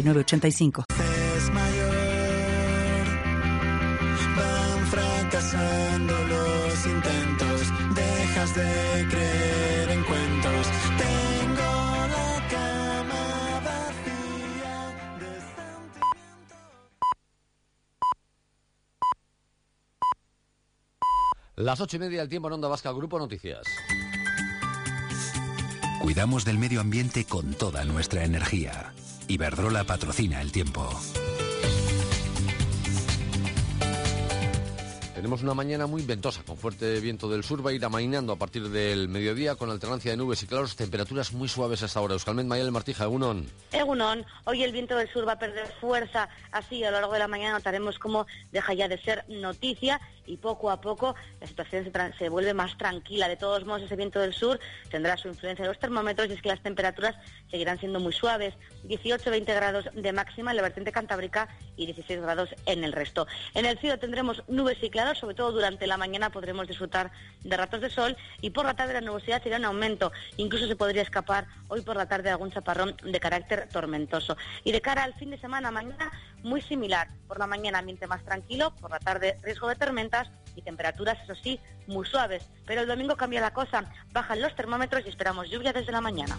8985. Es mayor, van fracasando los intentos, dejas de creer en cuentos. Tengo la cama vacía de sentimientos. Las ocho y media del tiempo en Onda Vasca, Grupo Noticias. Cuidamos del medio ambiente con toda nuestra energía. Iberdrola patrocina el tiempo. Tenemos una mañana muy ventosa, con fuerte viento del sur, va a ir amainando a partir del mediodía con alternancia de nubes y claros, temperaturas muy suaves hasta ahora. Euskalmet Mayel Martija, Egunon. Egunon, hoy el viento del sur va a perder fuerza, así a lo largo de la mañana notaremos cómo deja ya de ser noticia y poco a poco la situación se, vuelve más tranquila. De todos modos, ese viento del sur tendrá su influencia en los termómetros y es que las temperaturas seguirán siendo muy suaves, 18-20 grados de máxima en la vertiente cantábrica y 16 grados en el resto. En el cielo tendremos nubes y claros, sobre todo durante la mañana podremos disfrutar de ratos de sol y por la tarde la nubosidad será en aumento. Incluso se podría escapar hoy por la tarde algún chaparrón de carácter tormentoso. Y de cara al fin de semana, mañana muy similar. Por la mañana ambiente más tranquilo, por la tarde riesgo de y temperaturas, eso sí, muy suaves. Pero el domingo cambia la cosa, bajan los termómetros y esperamos lluvia desde la mañana.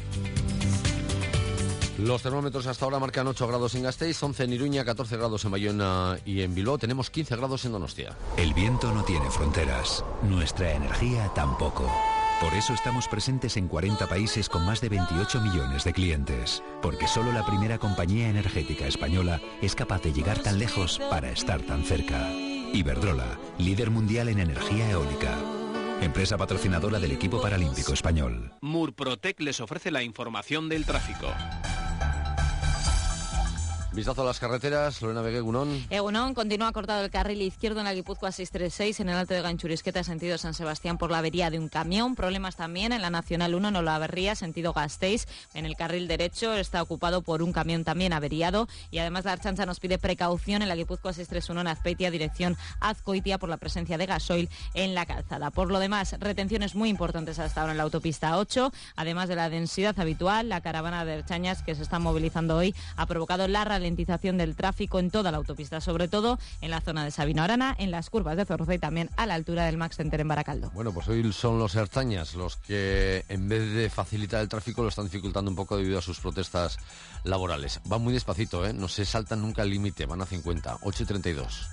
Los termómetros hasta ahora marcan 8 grados en Gasteiz, 11 en Iruña, 14 grados en Bayona y en Bilbao. Tenemos 15 grados en Donostia. El viento no tiene fronteras, nuestra energía tampoco. Por eso estamos presentes en 40 países con más de 28 millones de clientes, porque solo la primera compañía energética española es capaz de llegar tan lejos para estar tan cerca. Iberdrola, líder mundial en energía eólica. Empresa patrocinadora del equipo paralímpico español. Murprotec les ofrece la información del tráfico. Vistazo a las carreteras, Lorena Begue, Gunón. Egunon continúa cortado el carril izquierdo en la Guipúzcoa 636 en el Alto de Ganchurisqueta, sentido San Sebastián, por la avería de un camión. Problemas también en la Nacional 1 en Olavarría, sentido Gasteiz. En el carril derecho está ocupado por un camión también averiado. Y además la Archancha nos pide precaución en la Guipúzcoa 631 en Azpeitia, dirección Azcoitia, por la presencia de gasoil en la calzada. Por lo demás, retenciones muy importantes hasta ahora en la autopista 8. Además de la densidad habitual, la caravana de Erchañas que se está movilizando hoy ha provocado la ralentización del tráfico en toda la autopista, sobre todo en la zona de Sabino Arana, en las curvas de Zorroza y también a la altura del Max Center en Baracaldo. Bueno, pues hoy son los Erzañas los que en vez de facilitar el tráfico lo están dificultando un poco debido a sus protestas laborales. Van muy despacito, ¿eh? No se saltan nunca el límite, van a 50, 8 y 32.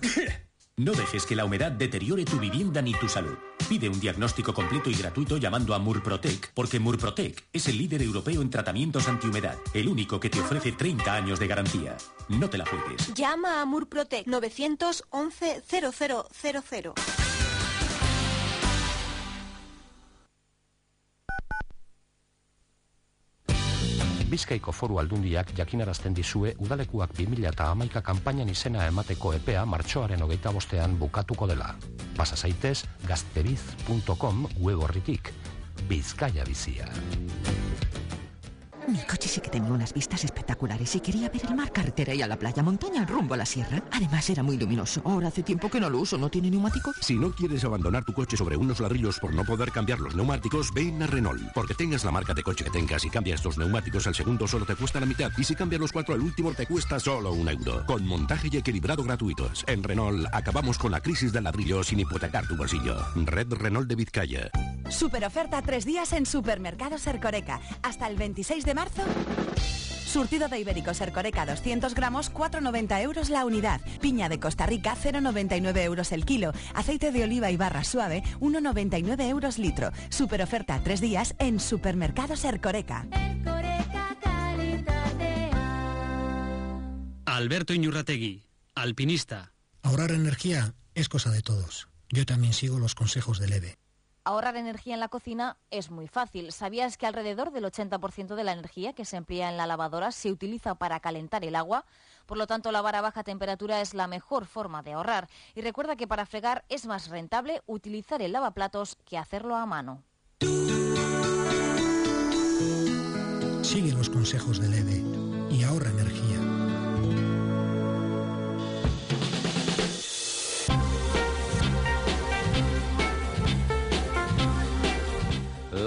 No dejes que la humedad deteriore tu vivienda ni tu salud. Pide un diagnóstico completo y gratuito llamando a Murprotec, porque Murprotec es el líder europeo en tratamientos antihumedad, el único que te ofrece 30 años de garantía. No te la juegues. Llama a Murprotec 911 0000. Bizkaiko foru aldundiak jakinarazten dizue udalekuak 2000 eta hamaika kanpainan izena emateko epea martxoaren hogeita bostean bukatuko dela. Pasa zaitez gazteriz.com web horritik. Bizkaia bizia. Mi coche sí que tenía unas vistas espectaculares y quería ver el mar, carretera y a la playa, montaña, rumbo a la sierra. Además era muy luminoso. Ahora hace tiempo que no lo uso, ¿no tiene neumáticos? Si no quieres abandonar tu coche sobre unos ladrillos por no poder cambiar los neumáticos, ven a Renault. Porque tengas la marca de coche que tengas y cambias estos neumáticos al segundo solo te cuesta la mitad. Y si cambias los cuatro al último te cuesta solo un euro. Con montaje y equilibrado gratuitos. En Renault acabamos con la crisis del ladrillo sin hipotecar tu bolsillo. Red Renault de Vizcaya. Super oferta tres días en Supermercados Ercoreca. Hasta el 26 de marzo. Surtido de Ibéricos Ercoreca 200 gramos, 4,90 euros la unidad. Piña de Costa Rica, 0,99 euros el kilo. Aceite de oliva y barra suave, 1,99 euros litro. Super oferta tres días en Supermercados Ercoreca. Alberto Iñurrategui, alpinista. Ahorrar energía es cosa de todos. Yo también sigo los consejos del EVE. Ahorrar energía en la cocina es muy fácil. ¿Sabías que alrededor del 80% de la energía que se emplea en la lavadora se utiliza para calentar el agua? Por lo tanto, lavar a baja temperatura es la mejor forma de ahorrar. Y recuerda que para fregar es más rentable utilizar el lavaplatos que hacerlo a mano. Sigue los consejos del EDE y ahorra energía.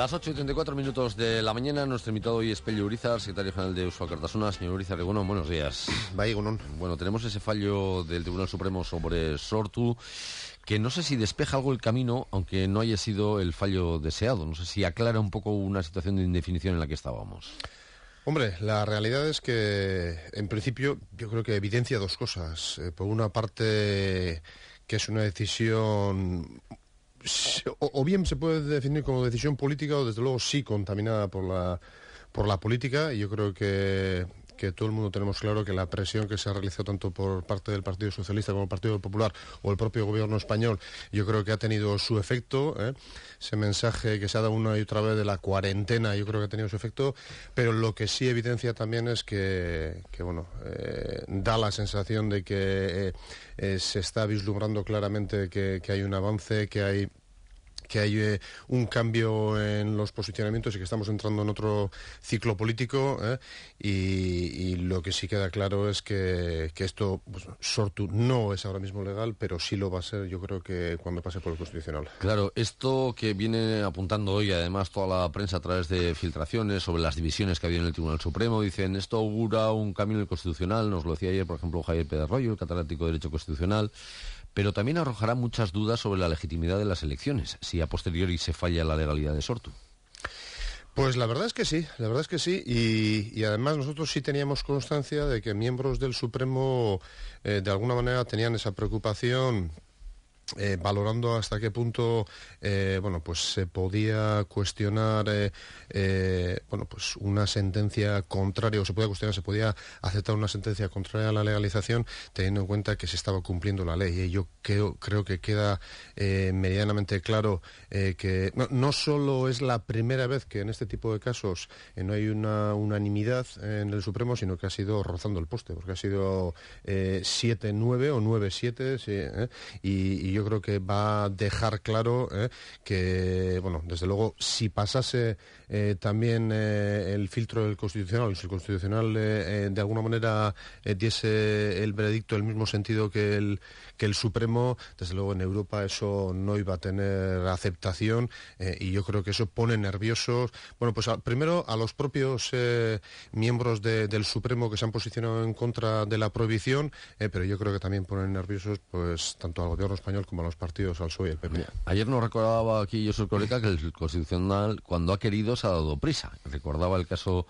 Las 8 y 34 minutos de la mañana, nuestro invitado hoy es Pello Urizar, secretario general de Usual Cartasuna. Señor Urizar, bueno, buenos días. Bueno, tenemos ese fallo del Tribunal Supremo sobre Sortu, que no sé si despeja algo el camino, aunque no haya sido el fallo deseado. No sé si aclara un poco una situación de indefinición en la que estábamos. Hombre, la realidad es que, en principio, yo creo que evidencia dos cosas. Eh, por una parte, que es una decisión o, bien se puede definir como decisión política o desde luego sí contaminada por la, por la política. Y yo creo que, que todo el mundo tenemos claro que la presión que se ha realizado tanto por parte del Partido Socialista como el Partido Popular o el propio gobierno español, yo creo que ha tenido su efecto. ¿eh? Ese mensaje que se ha dado una y otra vez de la cuarentena, yo creo que ha tenido su efecto. Pero lo que sí evidencia también es que, bueno, eh, da la sensación de que eh, se está vislumbrando claramente que hay un avance, que hay que hay eh, un cambio en los posicionamientos y que estamos entrando en otro ciclo político ¿eh? y, lo que sí queda claro es que, que esto, pues, Sortu no es ahora mismo legal, pero sí lo va a ser yo creo que cuando pase por el Constitucional. Claro, esto que viene apuntando hoy, además, toda la prensa a través de filtraciones sobre las divisiones que ha habido en el Tribunal Supremo, dicen esto augura un camino en el Constitucional, nos lo decía ayer, por ejemplo, Javier Pedarroyo, el catedrático de Derecho Constitucional, pero también arrojará muchas dudas sobre la legitimidad de las elecciones, si a posteriori se falla la legalidad de Sortu. Pues la verdad es que sí, la verdad es que sí, y, además nosotros sí teníamos constancia de que miembros del Supremo eh, de alguna manera tenían esa preocupación eh, valorando hasta qué punto eh, bueno pues se podía cuestionar eh, bueno pues una sentencia contraria o se podía cuestionar se podía aceptar una sentencia contraria a la legalización teniendo en cuenta que se estaba cumpliendo la ley y yo creo, creo que queda medianamente claro que no, solo es la primera vez que en este tipo de casos no hay una unanimidad en el Supremo sino que ha sido rozando el poste porque ha sido 7-9 o 9-7 sí, ¿eh? y, y yo creo que va a dejar claro eh, que, bueno, desde luego, si pasase eh, también eh, el filtro del Constitucional, si el Constitucional de alguna manera diese el veredicto el mismo sentido que el, que el Supremo, desde luego en Europa eso no iba a tener aceptación y yo creo que eso pone nerviosos, bueno, pues primero a los propios miembros de- del Supremo que se han posicionado en contra de la prohibición, pero yo creo que también ponen nerviosos pues tanto al gobierno español como a los partidos, al PSOE. Ayer nos recordaba aquí José Coleca que el Constitucional, cuando ha querido, se ha dado prisa. Recordaba el caso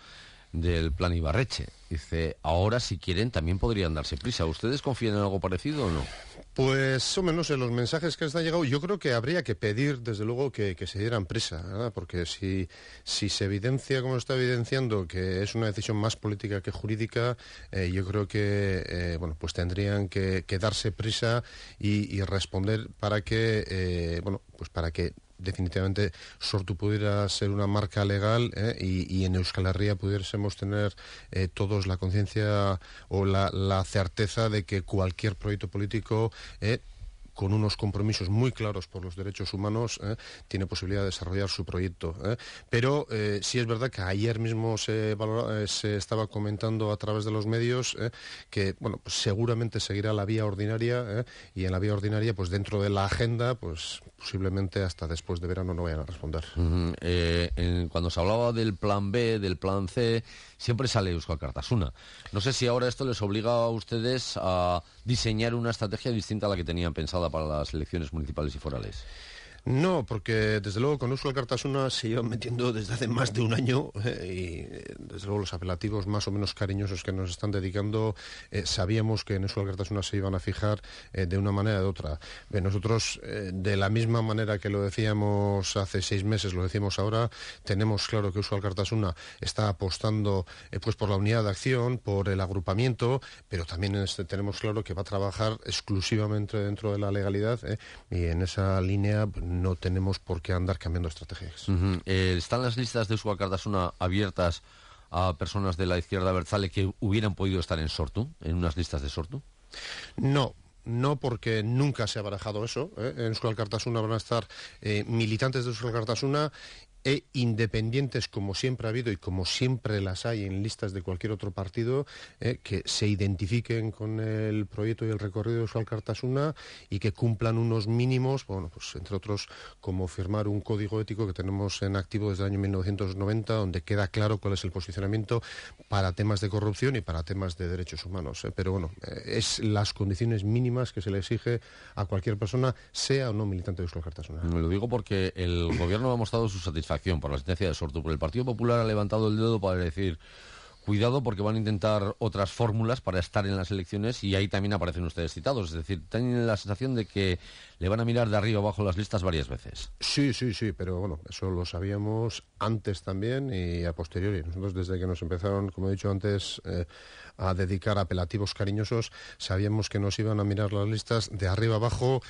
del plan Ibarreche. Dice, ahora si quieren también podrían darse prisa. ¿Ustedes confían en algo parecido o no? Pues, hombre, no sé, los mensajes que les han llegado, yo creo que habría que pedir, desde luego, que, se dieran prisa, porque si, se evidencia, como está evidenciando, que es una decisión más política que jurídica, eh, yo creo que, eh, bueno, pues tendrían que, darse prisa y, y responder para que, eh, bueno, pues para que definitivamente Sortu pudiera ser una marca legal ¿eh? y, en Euskal Herria pudiésemos tener eh, todos la conciencia o la, la certeza de que cualquier proyecto político eh, con unos compromisos muy claros por los derechos humanos, ¿eh? tiene posibilidad de desarrollar su proyecto. ¿eh? Pero eh, sí es verdad que ayer mismo se, estaba comentando a través de los medios que bueno, pues seguramente seguirá la vía ordinaria y en la vía ordinaria, pues dentro de la agenda, pues posiblemente hasta después de verano no vayan a responder. Cuando se hablaba del plan B, del plan C, siempre sale Euskal Cartasuna. No sé si ahora esto les obliga a ustedes a diseñar una estrategia distinta a la que tenían para las elecciones municipales y forales. No, porque desde luego con Euskal Cartasuna se llevan metiendo desde hace más de un año eh, y eh, desde luego los apelativos más o menos cariñosos que nos están dedicando eh, sabíamos que en Euskal Cartasuna se iban a fijar de una manera o de otra. Nosotros, de la misma manera que lo decíamos hace seis meses, lo decimos ahora, tenemos claro que Euskal Cartasuna está apostando pues por la unidad de acción, por el agrupamiento, pero también este- tenemos claro que va a trabajar exclusivamente dentro de la legalidad y en esa línea pues, no tenemos por qué andar cambiando estrategias. Eh, ¿Están las listas de Euskal Cartasuna abiertas a personas de la izquierda Berzale que hubieran podido estar en Sortu, en unas listas de Sortu? No, no porque nunca se ha barajado eso. ¿eh? En Euskal Cartasuna van a estar eh, militantes de Euskal Cartasuna e independientes como siempre ha habido y como siempre las hay en listas de cualquier otro partido eh, que se identifiquen con el proyecto y el recorrido de Euskal Cartasuna y que cumplan unos mínimos, bueno, pues entre otros como firmar un código ético que tenemos en activo desde el año 1990 donde queda claro cuál es el posicionamiento para temas de corrupción y para temas de derechos humanos. ¿eh? Pero bueno, eh, es las condiciones mínimas que se le exige a cualquier persona, sea o no militante de Euskal Cartasuna. Me lo digo porque el gobierno ha mostrado su satisfacción por la sentencia de Sortu, pero el Partido Popular ha levantado el dedo para decir cuidado porque van a intentar otras fórmulas para estar en las elecciones y ahí también aparecen ustedes citados. Es decir, tienen la sensación de que le van a mirar de arriba abajo las listas varias veces. Sí, sí, sí, pero bueno, eso lo sabíamos antes también y a posteriori. Nosotros desde que nos empezaron, como he dicho antes, eh, a dedicar apelativos cariñosos, sabíamos que nos iban a mirar las listas de arriba abajo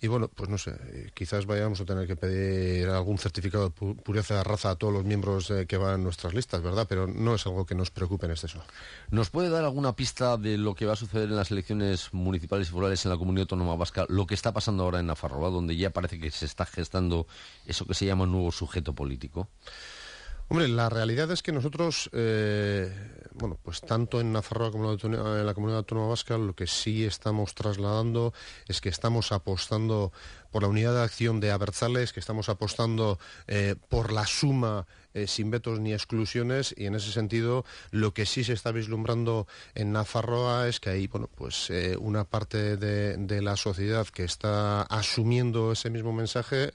y bueno, pues no sé, eh, quizás vayamos a tener que pedir algún certificado de pu- pureza de raza a todos los miembros eh, que van en nuestras listas, ¿verdad? Pero no es algo que nos preocupe en exceso. ¿Nos puede dar alguna pista de lo que va a suceder en las elecciones municipales y forales en la comunidad autónoma vasca, lo que está pasando ahora en Nafarroa, donde ya parece que se está gestando eso que se llama un nuevo sujeto político? Hombre, la realidad es que nosotros, eh, bueno, pues tanto en Nafarroa como en la comunidad autónoma vasca, lo que sí estamos trasladando es que estamos apostando por la unidad de acción de Abertzales, que estamos apostando eh, por la suma eh, sin vetos ni exclusiones y en ese sentido lo que sí se está vislumbrando en Nafarroa es que hay bueno pues eh, una parte de, de la sociedad que está asumiendo ese mismo mensaje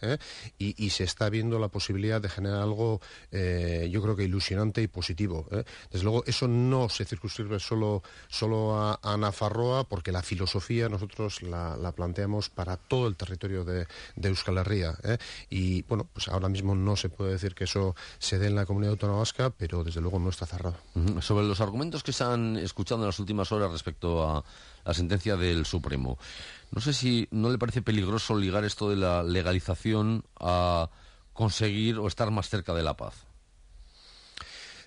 y, se está viendo la posibilidad de generar algo yo creo que ilusionante y positivo desde luego eso no se circunscribe solo solo a, a Nafarroa porque la filosofía nosotros la, la planteamos para todo el territorio de, de Euskal Herria ¿eh? y bueno pues ahora mismo no se puede decir que eso se dé en la comunidad autónoma vasca pero desde luego no está cerrado. Sobre los argumentos que se han escuchado en las últimas horas respecto a la sentencia del Supremo, no sé si no le parece peligroso ligar esto de la legalización a conseguir o estar más cerca de la paz.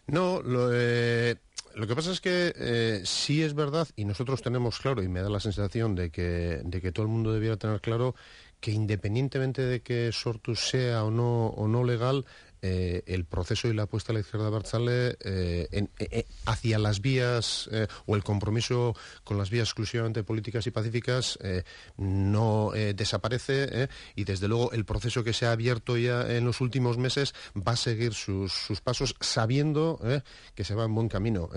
No, lo, eh, lo que pasa es que eh, sí es verdad, y nosotros tenemos claro, y me da la sensación de que, de que todo el mundo debiera tener claro, que independientemente de que Sortus sea o no, o no legal, eh, el proceso y la apuesta a la izquierda Barzale eh, eh, hacia las vías o el compromiso con las vías exclusivamente políticas y pacíficas no desaparece y desde luego el proceso que se ha abierto ya en los últimos meses va a seguir sus, sus pasos sabiendo que se va en buen camino.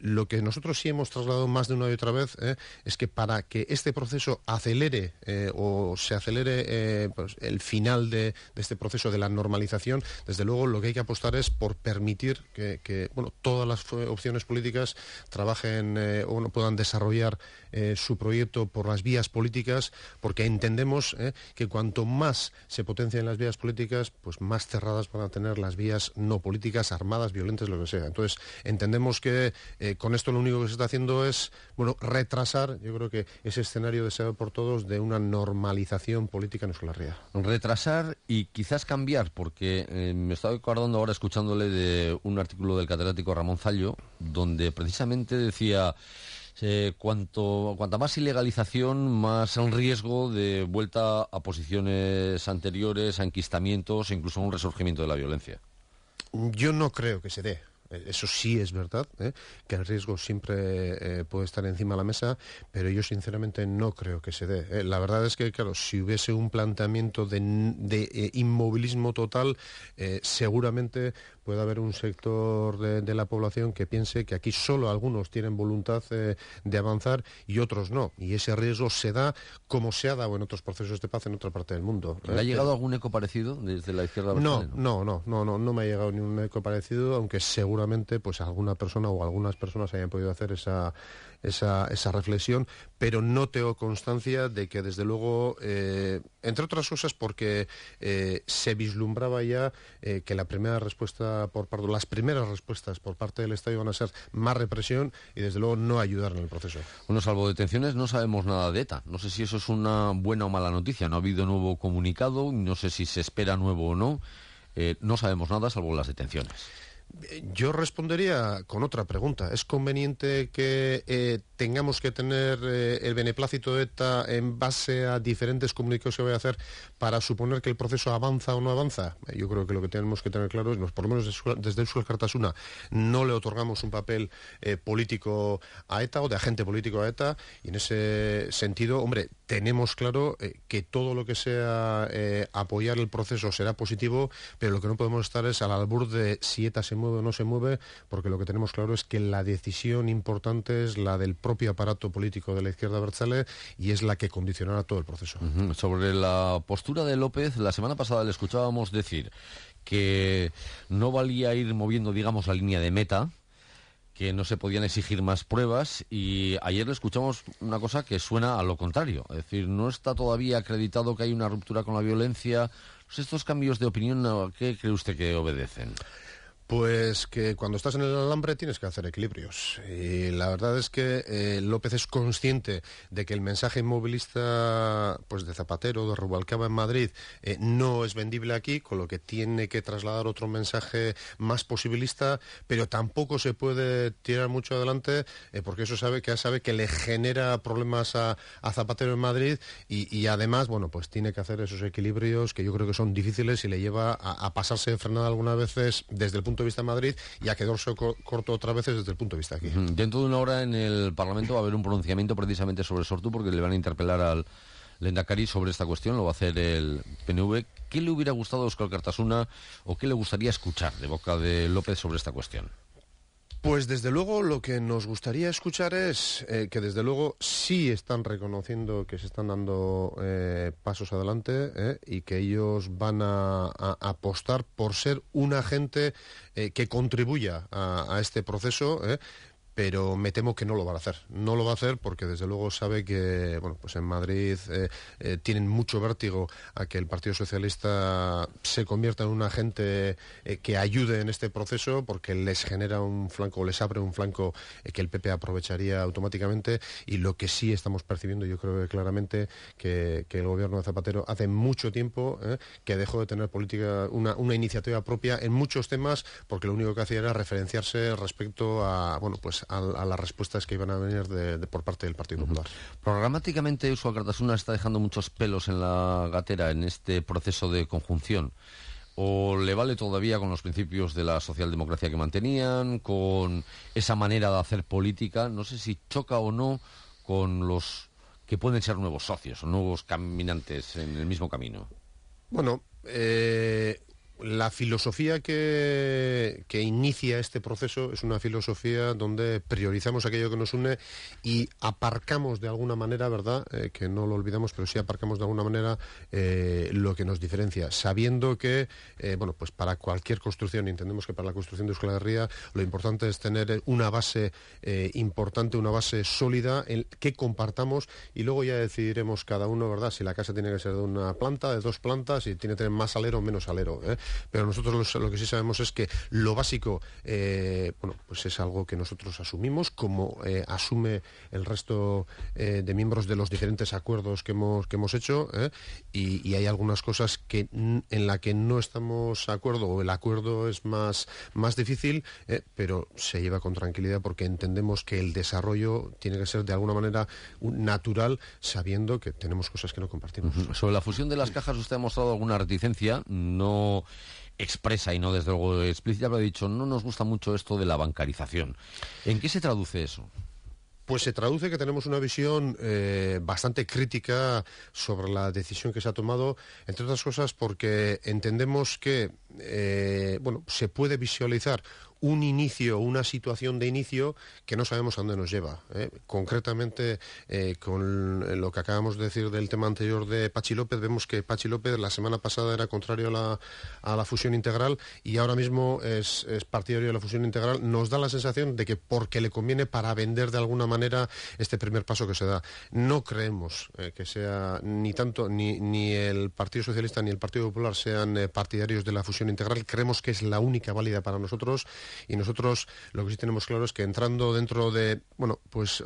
lo que nosotros sí hemos trasladado más de una y otra vez es que para que este proceso acelere o se acelere pues, el final de este proceso de la normalización, desde luego lo que hay que apostar es por permitir que, bueno, todas las opciones políticas trabajen eh, o no puedan desarrollar eh, su proyecto por las vías políticas, porque entendemos eh, que cuanto más se potencian las vías políticas, pues más cerradas van a tener las vías no políticas, armadas, violentas, lo que sea. Entonces, entendemos que con esto lo único que se está haciendo es, bueno, retrasar, yo creo que ese escenario deseado por todos de una normalización política en Euskal. Retrasar y quizás cambiar, porque eh, me estaba acordando ahora escuchándole de un artículo del catedrático Ramón Zallo, donde precisamente decía eh, cuanto, cuanta más ilegalización, más un riesgo de vuelta a posiciones anteriores, a enquistamientos e incluso a un resurgimiento de la violencia. Yo no creo que se dé. Eso sí es verdad, ¿eh? que el riesgo siempre eh, puede estar encima de la mesa, pero yo sinceramente no creo que se dé. ¿eh? La verdad es que, claro, si hubiese un planteamiento de, inmovilismo total, seguramente puede haber un sector de, de la población que piense que aquí solo algunos tienen voluntad eh, de avanzar y otros no. Y ese riesgo se da como se ha dado en otros procesos de paz en otra parte del mundo. ¿Le ha ¿eh? llegado algún eco parecido desde la izquierda? No, no, no, no, no, no me ha llegado ni un eco parecido, aunque seguramente pues alguna persona o algunas personas hayan podido hacer esa, esa, esa reflexión, pero no tengo constancia de que desde luego, eh, entre otras cosas porque eh, se vislumbraba ya eh, que la primera respuesta por parte, las primeras respuestas por parte del Estado van a ser más represión y desde luego no ayudar en el proceso. Bueno, salvo detenciones, no sabemos nada de ETA. No sé si eso es una buena o mala noticia. No ha habido nuevo comunicado, no sé si se espera nuevo o no. No sabemos nada salvo las detenciones. Yo respondería con otra pregunta. ¿Es conveniente que eh, tengamos que tener eh, el beneplácito de ETA en base a diferentes comunicados que voy a hacer para suponer que el proceso avanza o no avanza? Eh, yo creo que lo que tenemos que tener claro es, por lo menos desde Euskal Cartasuna, no le otorgamos un papel político a ETA o de agente político a ETA y en ese sentido, hombre, tenemos claro que todo lo que sea apoyar el proceso será positivo, pero lo que no podemos estar es al albur de si ETA se mueve o no se mueve, porque lo que tenemos claro es que la decisión importante es la del propio aparato político de la izquierda Berzale y es la que condicionará todo el proceso. Sobre la postura de López, la semana pasada le escuchábamos decir que no valía ir moviendo, digamos, la línea de meta, que no se podían exigir más pruebas y ayer le escuchamos una cosa que suena a lo contrario, es decir, no está todavía acreditado que hay una ruptura con la violencia. ¿Estos cambios de opinión a qué cree usted que obedecen? Pues que cuando estás en el alambre tienes que hacer equilibrios. Y la verdad es que eh, López es consciente de que el mensaje inmovilista pues, de Zapatero, de Rubalcaba en Madrid, eh, no es vendible aquí, con lo que tiene que trasladar otro mensaje más posibilista, pero tampoco se puede tirar mucho adelante eh, porque eso sabe que sabe que le genera problemas a, Zapatero en Madrid y, además, bueno, pues tiene que hacer esos equilibrios que yo creo que son difíciles y le lleva a, a pasarse de frenada algunas veces desde el punto de vista de Madrid y a quedarse corto otra vez desde el punto de vista aquí. Dentro de una hora en el Parlamento va a haber un pronunciamiento precisamente sobre Sortu porque le van a interpelar al Lendakari sobre esta cuestión, lo va a hacer el PNV. ¿Qué le hubiera gustado a Oscar Cartasuna o qué le gustaría escuchar de boca de López sobre esta cuestión? Pues desde luego lo que nos gustaría escuchar es eh, que desde luego sí están reconociendo que se están dando eh, pasos adelante eh, y que ellos van a, apostar por ser un agente que contribuya a este proceso pero me temo que no lo va a hacer. No lo va a hacer porque desde luego sabe que bueno, pues en Madrid eh, eh, tienen mucho vértigo a que el Partido Socialista se convierta en un agente eh, que ayude en este proceso porque les genera un flanco, les abre un flanco que el PP aprovecharía automáticamente y lo que sí estamos percibiendo yo creo que claramente que, el gobierno de Zapatero hace mucho tiempo que dejó de tener política, una, una iniciativa propia en muchos temas porque lo único que hacía era referenciarse respecto a bueno pues a, las respuestas que iban a venir por parte del Partido Popular. Programáticamente, Cartasuna está dejando muchos pelos en la gatera en este proceso de conjunción. ¿O le vale todavía con los principios de la socialdemocracia que mantenían, con esa manera de hacer política? No sé si choca o no con los que pueden ser nuevos socios o nuevos caminantes en el mismo camino. Bueno, eh, la filosofía que, inicia este proceso es una filosofía donde priorizamos aquello que nos une y aparcamos de alguna manera, ¿verdad? Eh, que no lo olvidamos, pero sí aparcamos de alguna manera eh, lo que nos diferencia, sabiendo que, eh, bueno, pues para cualquier construcción, entendemos que para la construcción de Euskal Herria lo importante es tener una base importante, una base sólida en que compartamos y luego ya decidiremos cada uno, ¿verdad? Si la casa tiene que ser de una planta, de dos plantas, si tiene que tener más alero o menos alero pero nosotros lo, que sí sabemos es que lo básico, eh, bueno, pues es algo que nosotros asumimos, como eh, asume el resto eh, de miembros de los diferentes acuerdos que hemos, que hemos hecho, y, hay algunas cosas que en la que no estamos de acuerdo, o el acuerdo es más, más difícil, pero se lleva con tranquilidad porque entendemos que el desarrollo tiene que ser de alguna manera natural, sabiendo que tenemos cosas que no compartimos. Sobre la fusión de las cajas, usted ha mostrado alguna reticencia, no expresa y no desde luego explícita, pero ha dicho, no nos gusta mucho esto de la bancarización. ¿En qué se traduce eso? Pues se traduce que tenemos una visión eh, bastante crítica sobre la decisión que se ha tomado, entre otras cosas porque entendemos que eh, bueno, se puede visualizar un inicio, una situación de inicio que no sabemos a dónde nos lleva. ¿eh? Concretamente, eh, con lo que acabamos de decir del tema anterior de Pachi López, vemos que Pachi López la semana pasada era contrario a la, a la fusión integral y ahora mismo es, es partidario de la fusión integral. Nos da la sensación de que porque le conviene para vender de alguna manera este primer paso que se da. No creemos eh, que sea ni tanto ni, ni el Partido Socialista ni el Partido Popular sean partidarios de la fusión integral. Creemos que es la única válida para nosotros y nosotros lo que sí tenemos claro es que entrando dentro de, bueno, pues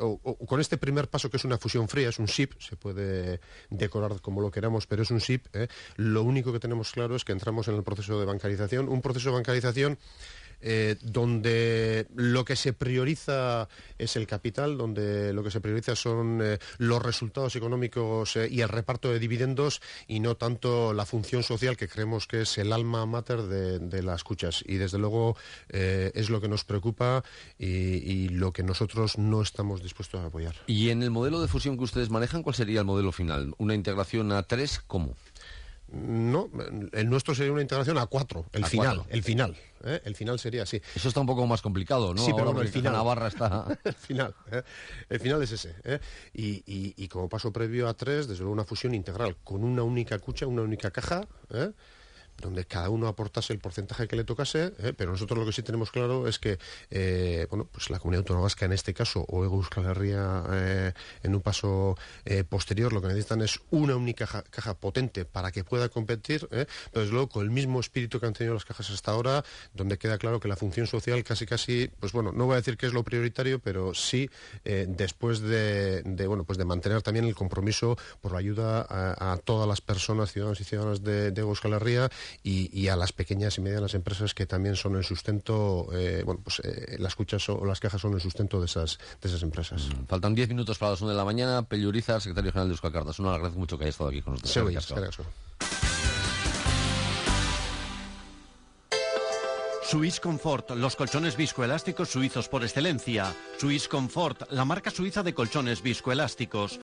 con este primer paso que es una fusión fría, es un SIP, se puede decorar como lo queramos, pero es un SIP, ¿eh? lo único que tenemos claro es que entramos en el proceso de bancarización, un proceso de bancarización eh, donde lo que se prioriza es el capital, donde lo que se prioriza son eh, los resultados económicos eh, y el reparto de dividendos y no tanto la función social que creemos que es el alma mater de, las cuchas. Y desde luego es lo que nos preocupa y, y lo que nosotros no estamos dispuestos a apoyar. Y en el modelo de fusión que ustedes manejan, ¿cuál sería el modelo final? ¿Una integración a tres? ¿Cómo? No, el nuestro sería una integración a cuatro, el A final, cuatro. el final, ¿eh? el final sería así. Eso está un poco más complicado, ¿no? Sí, pero Ahora bueno, el final. Navarra está... el final, ¿eh? el final es ese. ¿eh? Y, y- y como paso previo a tres, desde luego una fusión integral con una única cucha, una única caja. Donde cada uno aportase el porcentaje que le tocase, ¿eh? pero nosotros lo que sí tenemos claro es que eh, bueno, pues la comunidad autónoma vasca en este caso, o Euskal Herria eh, en un paso posterior, lo que necesitan es una única caja, potente para que pueda competir, pero desde luego con el mismo espíritu que han tenido las cajas hasta ahora, donde queda claro que la función social casi casi, pues bueno, no voy a decir que es lo prioritario, pero sí después de, bueno pues de mantener también el compromiso por la ayuda a, a todas las personas, ciudadanos y ciudadanas de, de Euskal Herria y, y a las pequeñas y medianas empresas que también son el sustento, eh, bueno pues eh, las cuchas o las cajas son el sustento de esas de esas empresas. Faltan 10 minutos para las 1 de la mañana. Pelluriza, secretario general de Euskal Cartas. Una, agradezco mucho que haya estado aquí con nosotros. Asko. Swiss Comfort, los colchones viscoelásticos suizos por excelencia. Swiss Comfort, la marca suiza de colchones viscoelásticos.